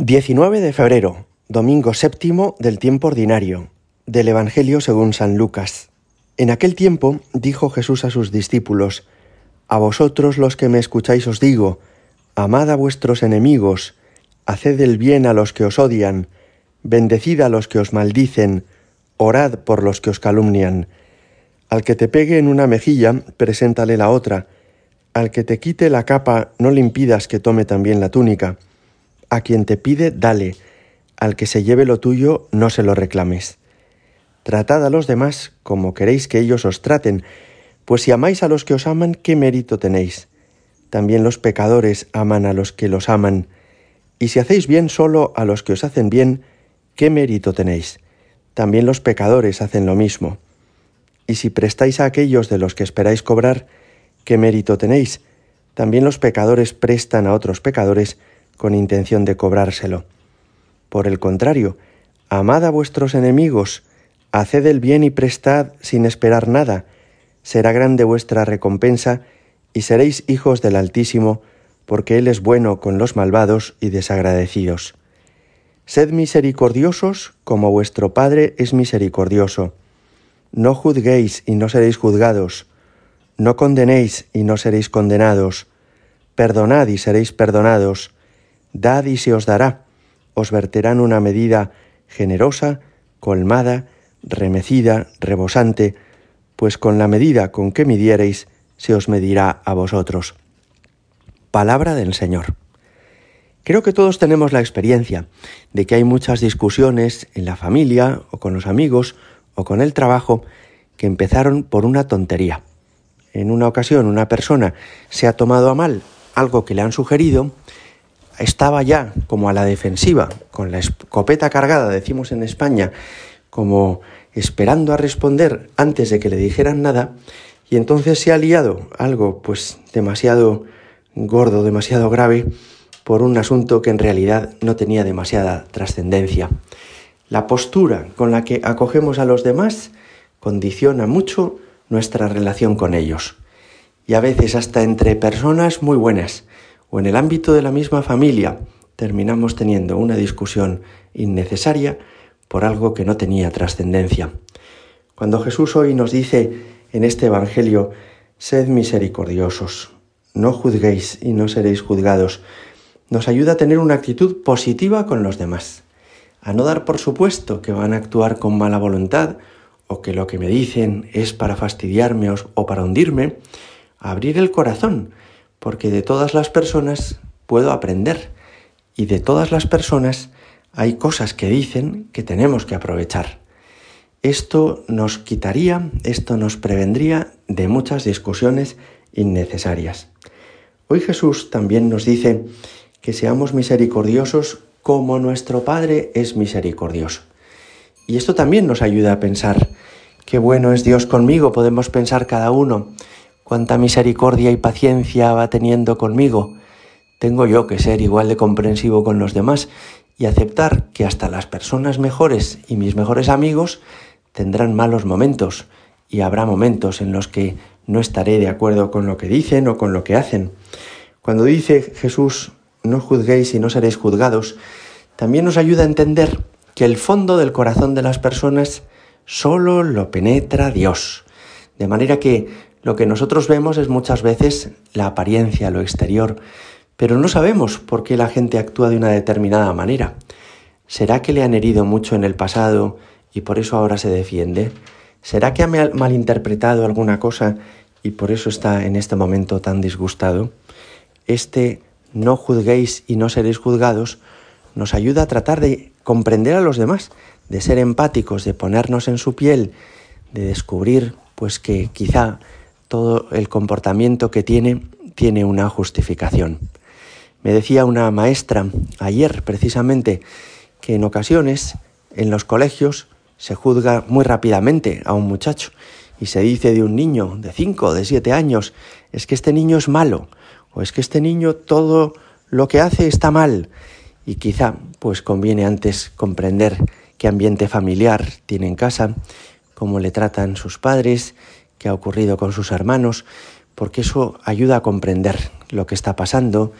19 de febrero, domingo séptimo del tiempo ordinario, del Evangelio según San Lucas. En aquel tiempo dijo Jesús a sus discípulos, A vosotros los que me escucháis os digo, amad a vuestros enemigos, haced el bien a los que os odian, bendecid a los que os maldicen, orad por los que os calumnian. Al que te pegue en una mejilla, preséntale la otra, al que te quite la capa, no le impidas que tome también la túnica. A quien te pide, dale, al que se lleve lo tuyo, no se lo reclames. Tratad a los demás como queréis que ellos os traten, pues si amáis a los que os aman, ¿qué mérito tenéis? También los pecadores aman a los que los aman. Y si hacéis bien solo a los que os hacen bien, ¿qué mérito tenéis? También los pecadores hacen lo mismo. Y si prestáis a aquellos de los que esperáis cobrar, ¿qué mérito tenéis? También los pecadores prestan a otros pecadores, con intención de cobrárselo. Por el contrario, amad a vuestros enemigos, haced el bien y prestad sin esperar nada, será grande vuestra recompensa y seréis hijos del Altísimo, porque Él es bueno con los malvados y desagradecidos. Sed misericordiosos como vuestro Padre es misericordioso. No juzguéis y no seréis juzgados. No condenéis y no seréis condenados. Perdonad y seréis perdonados Dad y se os dará. Os verterán una medida generosa, colmada, remecida, rebosante, pues con la medida con que midiereis, se os medirá a vosotros. Palabra del Señor. Creo que todos tenemos la experiencia de que hay muchas discusiones en la familia o con los amigos o con el trabajo que empezaron por una tontería. En una ocasión una persona se ha tomado a mal algo que le han sugerido estaba ya como a la defensiva, con la escopeta cargada, decimos en España, como esperando a responder antes de que le dijeran nada, y entonces se ha liado algo pues demasiado gordo, demasiado grave, por un asunto que en realidad no tenía demasiada trascendencia. La postura con la que acogemos a los demás condiciona mucho nuestra relación con ellos. Y a veces hasta entre personas muy buenas, o en el ámbito de la misma familia terminamos teniendo una discusión innecesaria por algo que no tenía trascendencia. Cuando Jesús hoy nos dice en este Evangelio, sed misericordiosos, no juzguéis y no seréis juzgados, nos ayuda a tener una actitud positiva con los demás, a no dar por supuesto que van a actuar con mala voluntad o que lo que me dicen es para fastidiarme o para hundirme, a abrir el corazón porque de todas las personas puedo aprender y de todas las personas hay cosas que dicen que tenemos que aprovechar. Esto nos quitaría, esto nos prevendría de muchas discusiones innecesarias. Hoy Jesús también nos dice que seamos misericordiosos como nuestro Padre es misericordioso. Y esto también nos ayuda a pensar, qué bueno es Dios conmigo, podemos pensar cada uno, cuánta misericordia y paciencia va teniendo conmigo. Tengo yo que ser igual de comprensivo con los demás y aceptar que hasta las personas mejores y mis mejores amigos tendrán malos momentos y habrá momentos en los que no estaré de acuerdo con lo que dicen o con lo que hacen. Cuando dice Jesús, no juzguéis y no seréis juzgados, también nos ayuda a entender que el fondo del corazón de las personas solo lo penetra Dios. De manera que lo que nosotros vemos es muchas veces la apariencia, lo exterior, pero no sabemos por qué la gente actúa de una determinada manera. ¿Será que le han herido mucho en el pasado y por eso ahora se defiende? ¿Será que ha malinterpretado alguna cosa y por eso está en este momento tan disgustado? Este no juzguéis y no seréis juzgados nos ayuda a tratar de comprender a los demás, de ser empáticos, de ponernos en su piel, de descubrir pues que quizá todo el comportamiento que tiene tiene una justificación. Me decía una maestra ayer precisamente que en ocasiones en los colegios se juzga muy rápidamente a un muchacho y se dice de un niño de 5 o de 7 años, es que este niño es malo o es que este niño todo lo que hace está mal y quizá pues conviene antes comprender qué ambiente familiar tiene en casa, cómo le tratan sus padres qué ha ocurrido con sus hermanos, porque eso ayuda a comprender lo que está pasando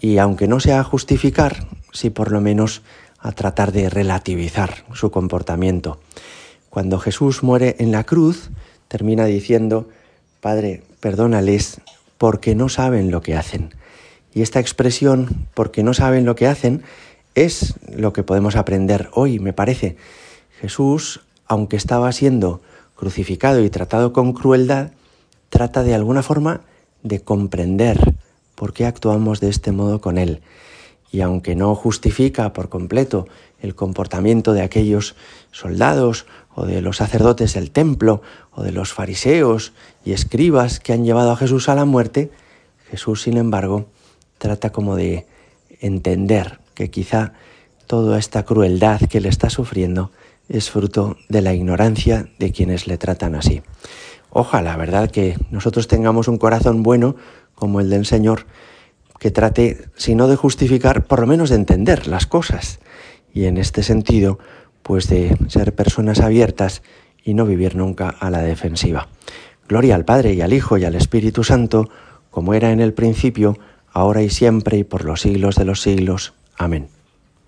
y aunque no sea a justificar, sí por lo menos a tratar de relativizar su comportamiento. Cuando Jesús muere en la cruz, termina diciendo, Padre, perdónales porque no saben lo que hacen. Y esta expresión, porque no saben lo que hacen, es lo que podemos aprender hoy, me parece. Jesús, aunque estaba siendo crucificado y tratado con crueldad, trata de alguna forma de comprender por qué actuamos de este modo con Él. Y aunque no justifica por completo el comportamiento de aquellos soldados o de los sacerdotes del templo o de los fariseos y escribas que han llevado a Jesús a la muerte, Jesús, sin embargo, trata como de entender que quizá toda esta crueldad que le está sufriendo es fruto de la ignorancia de quienes le tratan así. Ojalá, ¿verdad?, que nosotros tengamos un corazón bueno como el del Señor, que trate, si no de justificar, por lo menos de entender las cosas. Y en este sentido, pues de ser personas abiertas y no vivir nunca a la defensiva. Gloria al Padre y al Hijo y al Espíritu Santo, como era en el principio, ahora y siempre y por los siglos de los siglos. Amén.